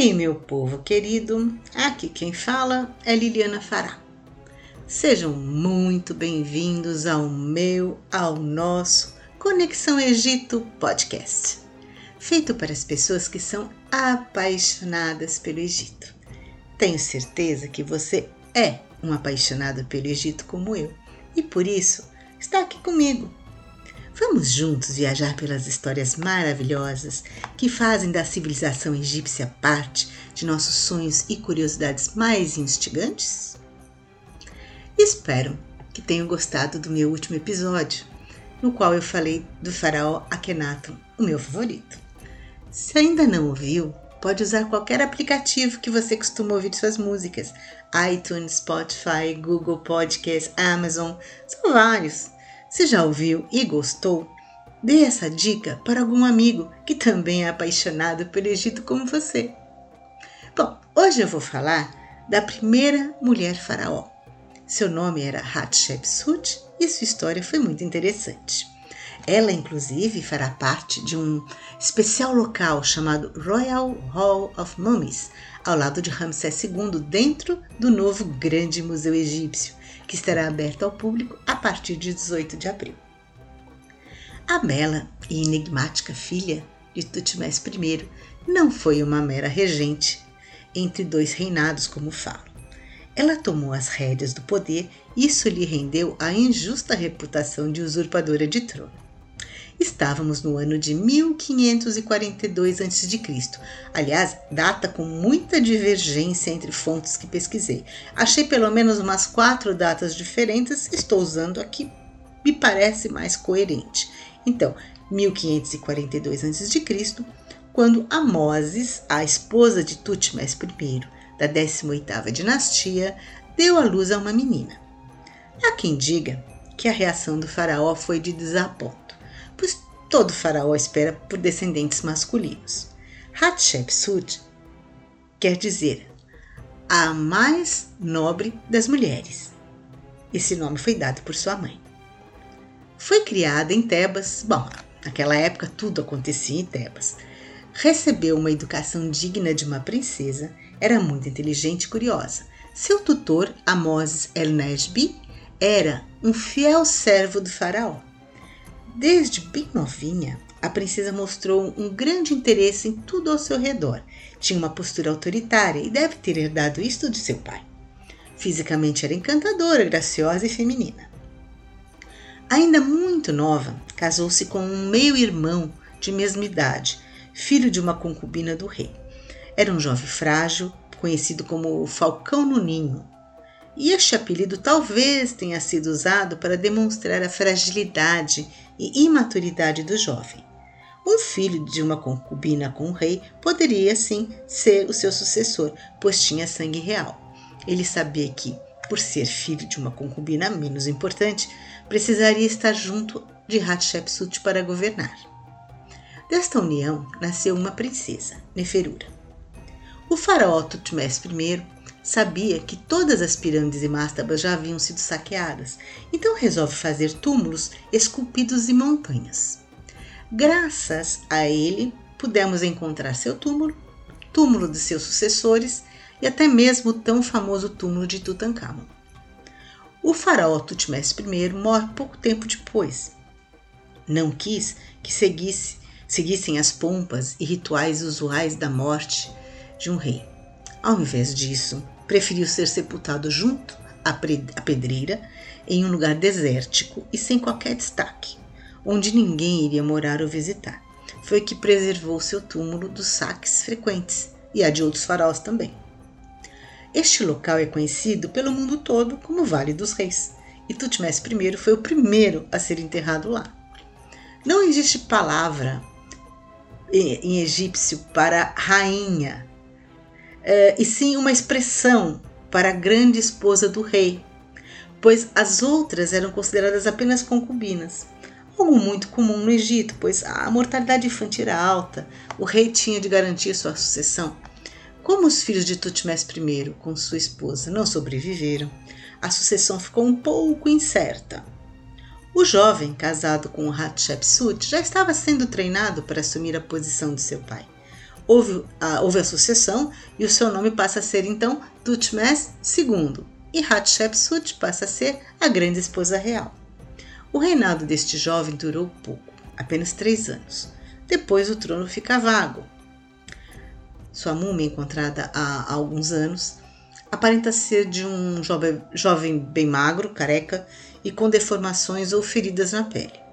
aí, meu povo querido, aqui quem fala é Liliana Fará. Sejam muito bem-vindos ao meu, ao nosso Conexão Egito Podcast, feito para as pessoas que são apaixonadas pelo Egito. Tenho certeza que você é um apaixonado pelo Egito como eu e por isso está aqui comigo Vamos juntos viajar pelas histórias maravilhosas que fazem da civilização egípcia parte de nossos sonhos e curiosidades mais instigantes? Espero que tenham gostado do meu último episódio, no qual eu falei do faraó Akhenaton, o meu favorito. Se ainda não ouviu, pode usar qualquer aplicativo que você costuma ouvir suas músicas: iTunes, Spotify, Google Podcast, Amazon, são vários. Se já ouviu e gostou, dê essa dica para algum amigo que também é apaixonado pelo Egito como você. Bom, hoje eu vou falar da primeira mulher faraó. Seu nome era Hatshepsut e sua história foi muito interessante. Ela, inclusive, fará parte de um especial local chamado Royal Hall of Mummies, ao lado de Ramsés II, dentro do novo Grande Museu Egípcio, que estará aberto ao público a partir de 18 de abril. A bela e enigmática filha de Tutmés I não foi uma mera regente entre dois reinados, como falo. Ela tomou as rédeas do poder e isso lhe rendeu a injusta reputação de usurpadora de trono. Estávamos no ano de 1542 a.C. Aliás, data com muita divergência entre fontes que pesquisei. Achei pelo menos umas quatro datas diferentes, estou usando aqui, me parece mais coerente. Então, 1542 a.C., quando Amoses, a esposa de Tutmés I, da 18ª dinastia, deu à luz a uma menina. Há quem diga que a reação do faraó foi de desaponto pois todo faraó espera por descendentes masculinos. Hatshepsut quer dizer a mais nobre das mulheres. Esse nome foi dado por sua mãe. Foi criada em Tebas. Bom, naquela época tudo acontecia em Tebas. Recebeu uma educação digna de uma princesa, era muito inteligente e curiosa. Seu tutor, Amoses El-Nesbi, era um fiel servo do faraó. Desde bem novinha, a princesa mostrou um grande interesse em tudo ao seu redor. Tinha uma postura autoritária e deve ter herdado isto de seu pai. Fisicamente era encantadora, graciosa e feminina. Ainda muito nova, casou-se com um meio-irmão de mesma idade, filho de uma concubina do rei. Era um jovem frágil, conhecido como Falcão no Ninho, e este apelido talvez tenha sido usado para demonstrar a fragilidade e imaturidade do jovem. Um filho de uma concubina com o rei poderia sim ser o seu sucessor, pois tinha sangue real. Ele sabia que, por ser filho de uma concubina menos importante, precisaria estar junto de Hatshepsut para governar. Desta união nasceu uma princesa, Neferura. O faraó Tutmés I sabia que todas as pirâmides e mástabas já haviam sido saqueadas, então resolve fazer túmulos esculpidos em montanhas. Graças a ele, pudemos encontrar seu túmulo, túmulo de seus sucessores e até mesmo o tão famoso túmulo de Tutankhamon. O faraó Tutmés I morre pouco tempo depois. Não quis que seguisse, seguissem as pompas e rituais usuais da morte de um rei. Ao invés disso, preferiu ser sepultado junto à pedreira, em um lugar desértico e sem qualquer destaque, onde ninguém iria morar ou visitar. Foi que preservou seu túmulo dos saques frequentes e a de outros faraós também. Este local é conhecido pelo mundo todo como Vale dos Reis, e Tutmés I foi o primeiro a ser enterrado lá. Não existe palavra em egípcio para rainha é, e sim uma expressão para a grande esposa do rei, pois as outras eram consideradas apenas concubinas. Algo muito comum no Egito, pois a mortalidade infantil era alta, o rei tinha de garantir sua sucessão. Como os filhos de Tutmés I com sua esposa não sobreviveram, a sucessão ficou um pouco incerta. O jovem, casado com Hatshepsut, já estava sendo treinado para assumir a posição de seu pai. Houve a, houve a sucessão e o seu nome passa a ser então Tutmés II e Hatshepsut passa a ser a grande esposa real. O reinado deste jovem durou pouco, apenas três anos. Depois o trono fica vago. Sua múmia, encontrada há alguns anos, aparenta ser de um jovem bem magro, careca e com deformações ou feridas na pele.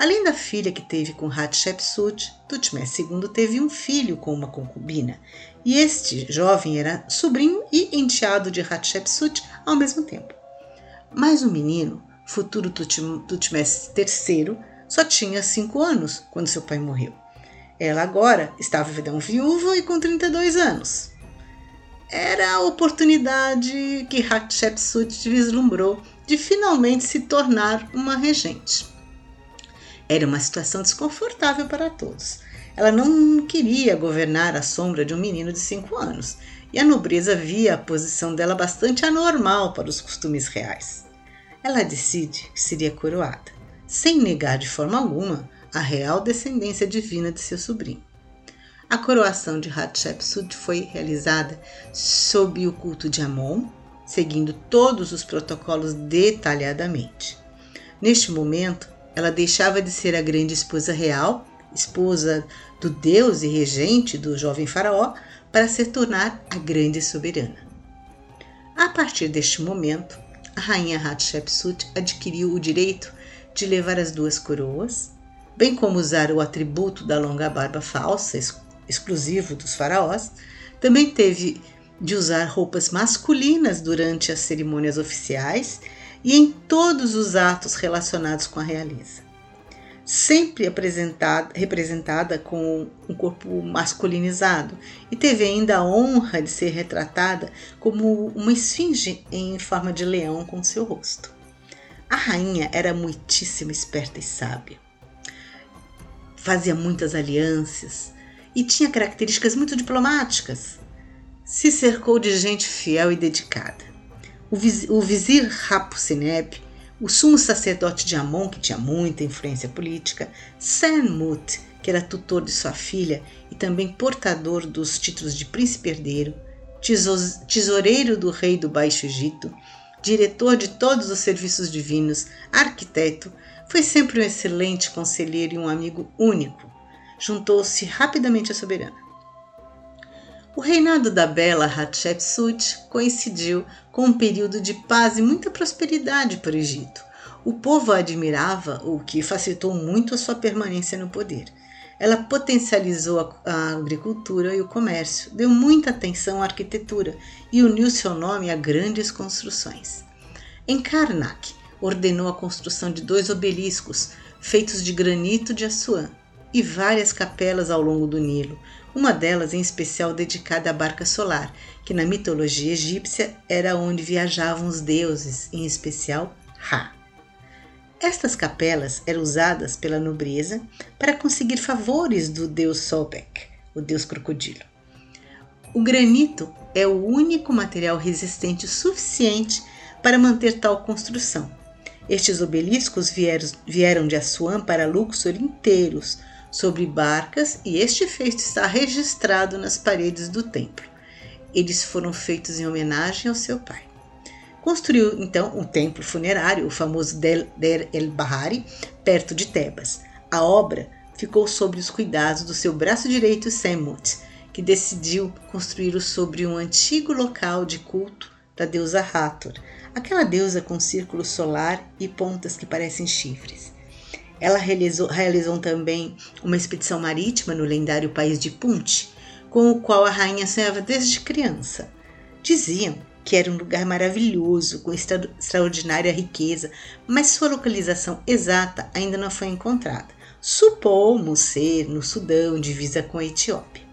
Além da filha que teve com Hatshepsut, Tutmés II teve um filho com uma concubina, e este jovem era sobrinho e enteado de Hatshepsut ao mesmo tempo. Mas o menino, futuro Tutmés III, só tinha cinco anos quando seu pai morreu. Ela agora estava viúva e com 32 anos. Era a oportunidade que Hatshepsut vislumbrou de finalmente se tornar uma regente. Era uma situação desconfortável para todos. Ela não queria governar à sombra de um menino de cinco anos, e a nobreza via a posição dela bastante anormal para os costumes reais. Ela decide que seria coroada, sem negar de forma alguma a real descendência divina de seu sobrinho. A coroação de Hatshepsut foi realizada sob o culto de Amon, seguindo todos os protocolos detalhadamente. Neste momento, ela deixava de ser a grande esposa real, esposa do deus e regente do jovem faraó, para se tornar a grande soberana. A partir deste momento, a rainha Hatshepsut adquiriu o direito de levar as duas coroas, bem como usar o atributo da longa barba falsa, exclusivo dos faraós, também teve de usar roupas masculinas durante as cerimônias oficiais e em todos os atos relacionados com a realeza. Sempre apresentada, representada com um corpo masculinizado, e teve ainda a honra de ser retratada como uma esfinge em forma de leão com seu rosto. A rainha era muitíssimo esperta e sábia. Fazia muitas alianças e tinha características muito diplomáticas. Se cercou de gente fiel e dedicada o, viz, o vizir Rapusineb, o sumo sacerdote de Amon, que tinha muita influência política, Senmut, que era tutor de sua filha e também portador dos títulos de príncipe herdeiro, tesoureiro do rei do Baixo Egito, diretor de todos os serviços divinos, arquiteto, foi sempre um excelente conselheiro e um amigo único. Juntou-se rapidamente à soberana. O reinado da bela Hatshepsut coincidiu com um período de paz e muita prosperidade para o Egito. O povo a admirava, o que facilitou muito a sua permanência no poder. Ela potencializou a agricultura e o comércio, deu muita atenção à arquitetura e uniu seu nome a grandes construções. Em Karnak, ordenou a construção de dois obeliscos feitos de granito de Assuã e várias capelas ao longo do Nilo, uma delas em especial dedicada à barca solar, que na mitologia egípcia era onde viajavam os deuses, em especial Ra. Estas capelas eram usadas pela nobreza para conseguir favores do deus Sobek, o deus crocodilo. O granito é o único material resistente suficiente para manter tal construção. Estes obeliscos vieram, de Assuã para Luxor inteiros, sobre barcas e este feito está registrado nas paredes do templo. Eles foram feitos em homenagem ao seu pai. Construiu então um templo funerário, o famoso Der el-Bahari, perto de Tebas. A obra ficou sob os cuidados do seu braço direito Semut, que decidiu construí-lo sobre um antigo local de culto da deusa Hathor, aquela deusa com círculo solar e pontas que parecem chifres. Ela realizou, realizou também uma expedição marítima no lendário país de Punt, com o qual a rainha sonhava desde criança. Diziam que era um lugar maravilhoso, com extra, extraordinária riqueza, mas sua localização exata ainda não foi encontrada. Supomos ser no Sudão, divisa com a Etiópia.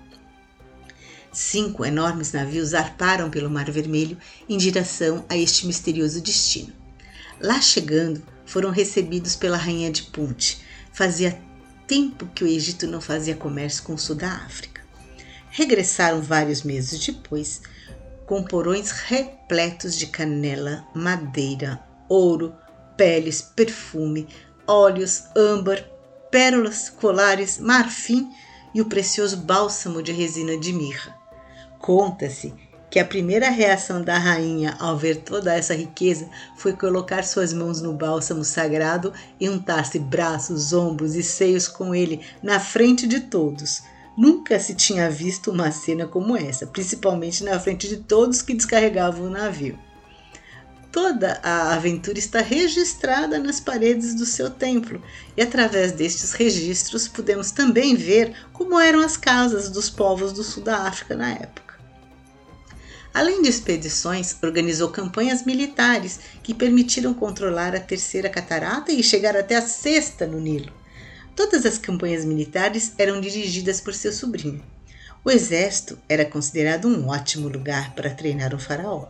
Cinco enormes navios zarparam pelo Mar Vermelho em direção a este misterioso destino. Lá chegando, foram recebidos pela rainha de Punt. Fazia tempo que o Egito não fazia comércio com o sul da África. Regressaram vários meses depois, com porões repletos de canela, madeira, ouro, peles, perfume, óleos, âmbar, pérolas, colares, marfim e o precioso bálsamo de resina de mirra. Conta-se que a primeira reação da rainha ao ver toda essa riqueza foi colocar suas mãos no bálsamo sagrado e untar-se braços, ombros e seios com ele na frente de todos. Nunca se tinha visto uma cena como essa, principalmente na frente de todos que descarregavam o navio. Toda a aventura está registrada nas paredes do seu templo, e através destes registros podemos também ver como eram as casas dos povos do sul da África na época. Além de expedições, organizou campanhas militares que permitiram controlar a terceira catarata e chegar até a sexta no Nilo. Todas as campanhas militares eram dirigidas por seu sobrinho. O exército era considerado um ótimo lugar para treinar um faraó.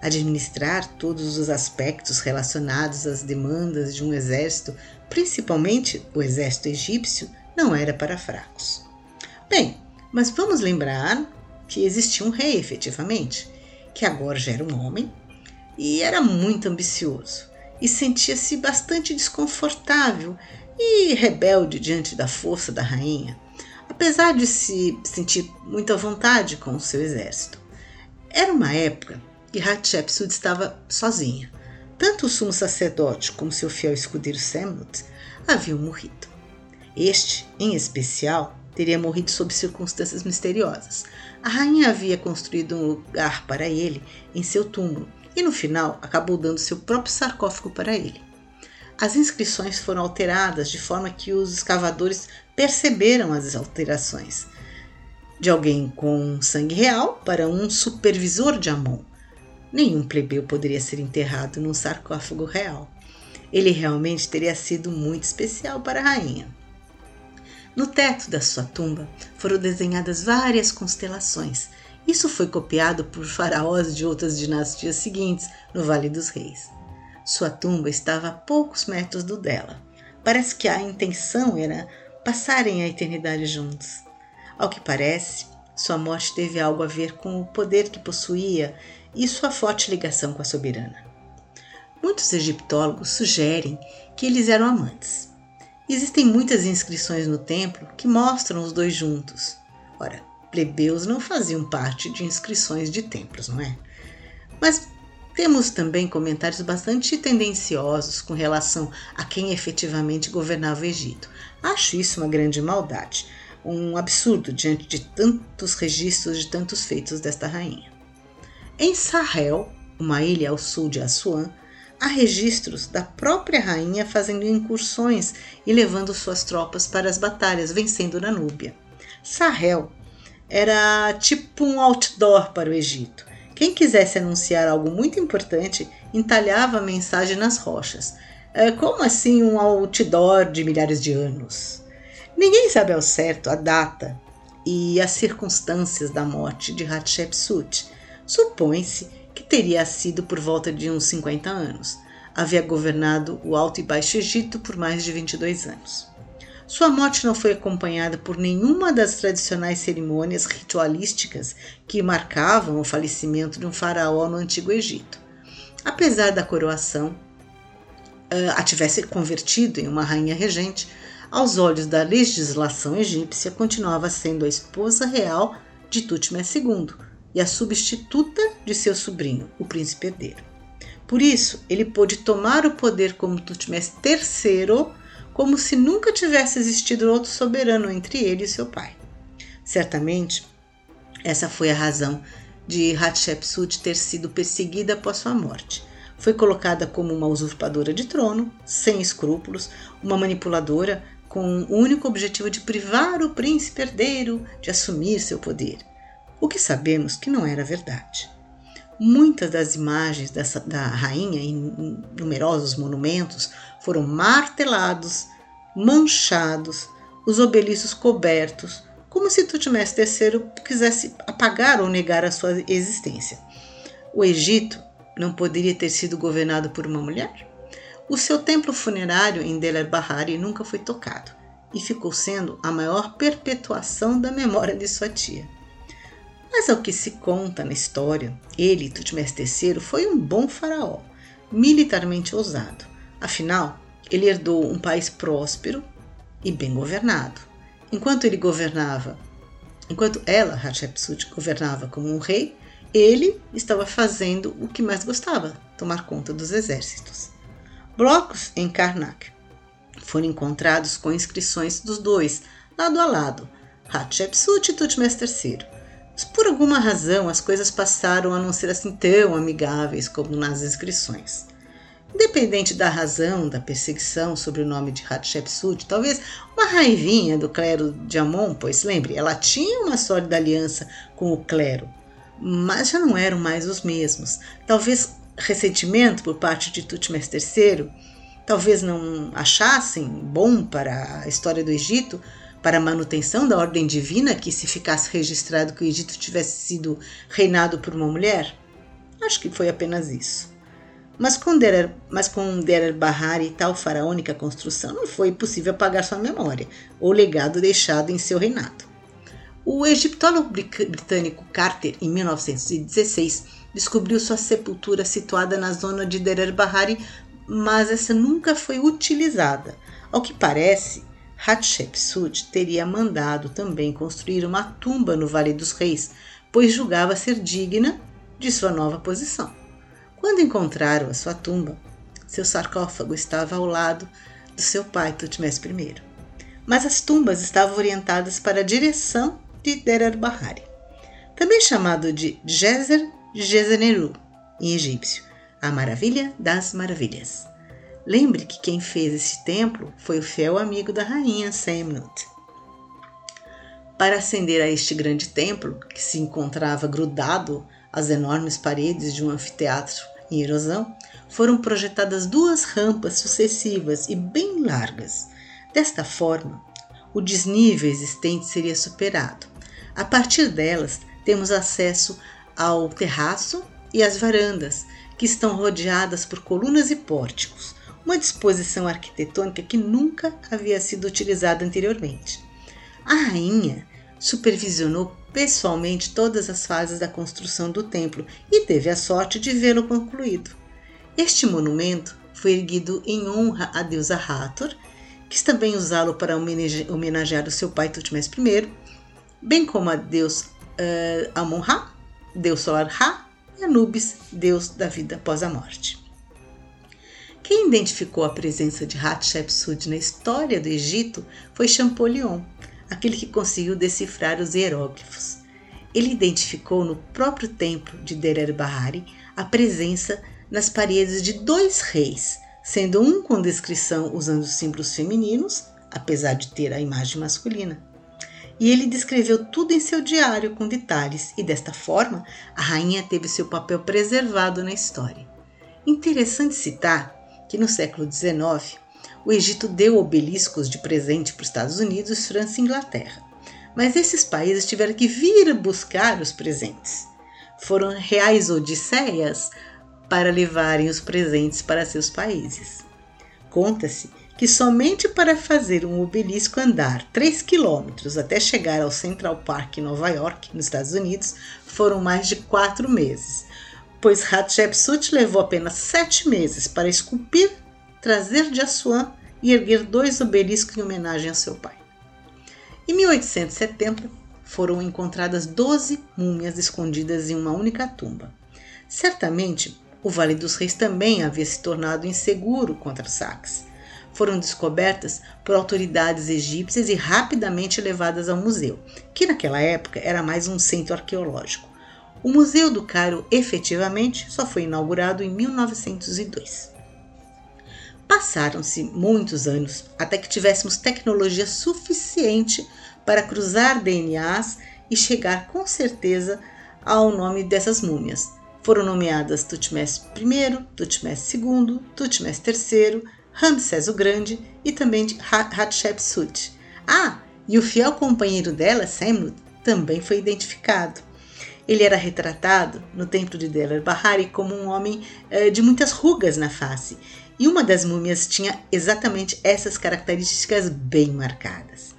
Administrar todos os aspectos relacionados às demandas de um exército, principalmente o exército egípcio, não era para fracos. Bem, mas vamos lembrar que existia um rei efetivamente, que agora já era um homem e era muito ambicioso e sentia-se bastante desconfortável e rebelde diante da força da rainha, apesar de se sentir muito à vontade com o seu exército. Era uma época que Hatshepsut estava sozinha. Tanto o sumo sacerdote como seu fiel escudeiro Semnut haviam morrido. Este, em especial, teria morrido sob circunstâncias misteriosas. A rainha havia construído um lugar para ele em seu túmulo e, no final, acabou dando seu próprio sarcófago para ele. As inscrições foram alteradas de forma que os escavadores perceberam as alterações. De alguém com sangue real para um supervisor de Amon, Nenhum plebeu poderia ser enterrado num sarcófago real. Ele realmente teria sido muito especial para a rainha. No teto da sua tumba foram desenhadas várias constelações. Isso foi copiado por faraós de outras dinastias seguintes no Vale dos Reis. Sua tumba estava a poucos metros do dela. Parece que a intenção era passarem a eternidade juntos. Ao que parece, sua morte teve algo a ver com o poder que possuía e sua forte ligação com a soberana. Muitos egiptólogos sugerem que eles eram amantes. Existem muitas inscrições no templo que mostram os dois juntos. Ora, plebeus não faziam parte de inscrições de templos, não é? Mas temos também comentários bastante tendenciosos com relação a quem efetivamente governava o Egito. Acho isso uma grande maldade, um absurdo diante de tantos registros de tantos feitos desta rainha. Em Sahel, uma ilha ao sul de Assuã, há registros da própria rainha fazendo incursões e levando suas tropas para as batalhas, vencendo na Núbia. Sahel era tipo um outdoor para o Egito. Quem quisesse anunciar algo muito importante entalhava a mensagem nas rochas. É, como assim um outdoor de milhares de anos? Ninguém sabe ao certo a data e as circunstâncias da morte de Hatshepsut, Supõe-se que teria sido por volta de uns 50 anos. Havia governado o Alto e Baixo Egito por mais de 22 anos. Sua morte não foi acompanhada por nenhuma das tradicionais cerimônias ritualísticas que marcavam o falecimento de um faraó no Antigo Egito. Apesar da coroação uh, a tivesse convertido em uma rainha regente, aos olhos da legislação egípcia continuava sendo a esposa real de Tutmés II, e a substituta de seu sobrinho, o príncipe herdeiro. Por isso, ele pôde tomar o poder como Tutmés III, como se nunca tivesse existido outro soberano entre ele e seu pai. Certamente, essa foi a razão de Hatshepsut ter sido perseguida após sua morte. Foi colocada como uma usurpadora de trono, sem escrúpulos, uma manipuladora com o único objetivo de privar o príncipe herdeiro de assumir seu poder o que sabemos que não era verdade. Muitas das imagens dessa, da rainha em numerosos monumentos foram martelados, manchados, os obeliscos cobertos, como se Tutmés III quisesse apagar ou negar a sua existência. O Egito não poderia ter sido governado por uma mulher? O seu templo funerário em Deir Bahari nunca foi tocado e ficou sendo a maior perpetuação da memória de sua tia. Mas ao que se conta na história, ele, Tutmés III, foi um bom faraó, militarmente ousado. Afinal, ele herdou um país próspero e bem governado. enquanto ele governava, enquanto ela, Hatshepsut, governava como um rei, ele estava fazendo o que mais gostava, tomar conta dos exércitos. Blocos em Karnak foram encontrados com inscrições dos dois, lado a lado, Hatshepsut e Tutmés III. Mas por alguma razão as coisas passaram a não ser assim tão amigáveis como nas inscrições. Independente da razão da perseguição sobre o nome de Hatshepsut, talvez uma raivinha do clero de Amon, pois lembre, ela tinha uma sólida aliança com o clero, mas já não eram mais os mesmos. Talvez ressentimento por parte de Tutmés III, talvez não achassem bom para a história do Egito, para a manutenção da ordem divina que se ficasse registrado que o Egito tivesse sido reinado por uma mulher? Acho que foi apenas isso. Mas com Derer, mas com Derer Bahari e tal faraônica construção não foi possível apagar sua memória ou legado deixado em seu reinado. O egiptólogo britânico Carter, em 1916, descobriu sua sepultura situada na zona de Derer Bahari, mas essa nunca foi utilizada. Ao que parece, Hatshepsut teria mandado também construir uma tumba no Vale dos Reis, pois julgava ser digna de sua nova posição. Quando encontraram a sua tumba, seu sarcófago estava ao lado do seu pai Tutmés I. Mas as tumbas estavam orientadas para a direção de Derer Bahari, também chamado de Gezer Gezeneru em egípcio, a maravilha das maravilhas. Lembre que quem fez esse templo foi o fiel amigo da rainha Semnut. Para ascender a este grande templo, que se encontrava grudado às enormes paredes de um anfiteatro em erosão, foram projetadas duas rampas sucessivas e bem largas. Desta forma, o desnível existente seria superado. A partir delas, temos acesso ao terraço e às varandas, que estão rodeadas por colunas e pórticos, uma disposição arquitetônica que nunca havia sido utilizada anteriormente. A rainha supervisionou pessoalmente todas as fases da construção do templo e teve a sorte de vê-lo concluído. Este monumento foi erguido em honra à deusa Hathor, quis também usá-lo para homenagear o seu pai Tutmés I, bem como a deus uh, Amon-Ra, deus solar Ra, e Anubis, deus da vida após a morte. Quem identificou a presença de Hatshepsut na história do Egito foi Champollion, aquele que conseguiu decifrar os hieróglifos. Ele identificou no próprio templo de Derer Bahari a presença nas paredes de dois reis, sendo um com descrição usando símbolos femininos, apesar de ter a imagem masculina. E ele descreveu tudo em seu diário com detalhes, e desta forma a rainha teve seu papel preservado na história. Interessante citar que no século XIX o Egito deu obeliscos de presente para os Estados Unidos, França e Inglaterra. Mas esses países tiveram que vir buscar os presentes. Foram reais odisseias para levarem os presentes para seus países. Conta-se que somente para fazer um obelisco andar 3 quilômetros até chegar ao Central Park em Nova York, nos Estados Unidos, foram mais de quatro meses, pois Hatshepsut levou apenas sete meses para esculpir trazer de Assuã e erguer dois obeliscos em homenagem a seu pai. Em 1870, foram encontradas 12 múmias escondidas em uma única tumba. Certamente, o Vale dos Reis também havia se tornado inseguro contra saques. Foram descobertas por autoridades egípcias e rapidamente levadas ao museu, que naquela época era mais um centro arqueológico. O Museu do Cairo efetivamente só foi inaugurado em 1902. Passaram-se muitos anos até que tivéssemos tecnologia suficiente para cruzar DNAs e chegar com certeza ao nome dessas múmias. Foram nomeadas Tutmés I, Tutmés II, Tutmés III, Ramsés o Grande e também Hatshepsut. Ah, e o fiel companheiro dela, Semnut, também foi identificado. Ele era retratado no templo de Delar Bahari como um homem eh, de muitas rugas na face e uma das múmias tinha exatamente essas características bem marcadas.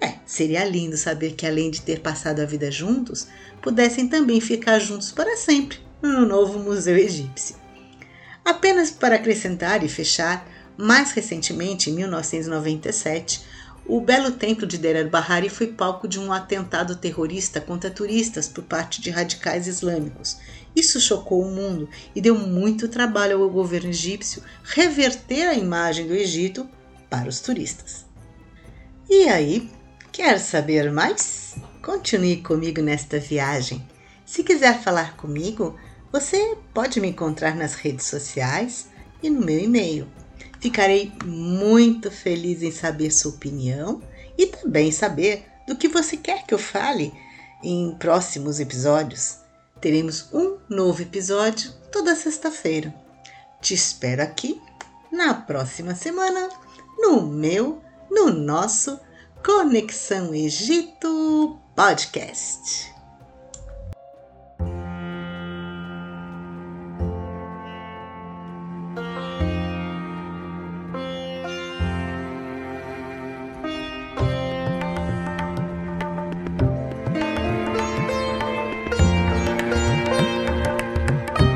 É, seria lindo saber que além de ter passado a vida juntos, pudessem também ficar juntos para sempre no novo Museu Egípcio. Apenas para acrescentar e fechar, mais recentemente, em 1997, o belo templo de Deir el-Bahari foi palco de um atentado terrorista contra turistas por parte de radicais islâmicos. Isso chocou o mundo e deu muito trabalho ao governo egípcio reverter a imagem do Egito para os turistas. E aí, quer saber mais? Continue comigo nesta viagem. Se quiser falar comigo, você pode me encontrar nas redes sociais e no meu e-mail. Ficarei muito feliz em saber sua opinião e também saber do que você quer que eu fale em próximos episódios. Teremos um novo episódio toda sexta-feira. Te espero aqui na próxima semana no meu, no nosso Conexão Egito Podcast.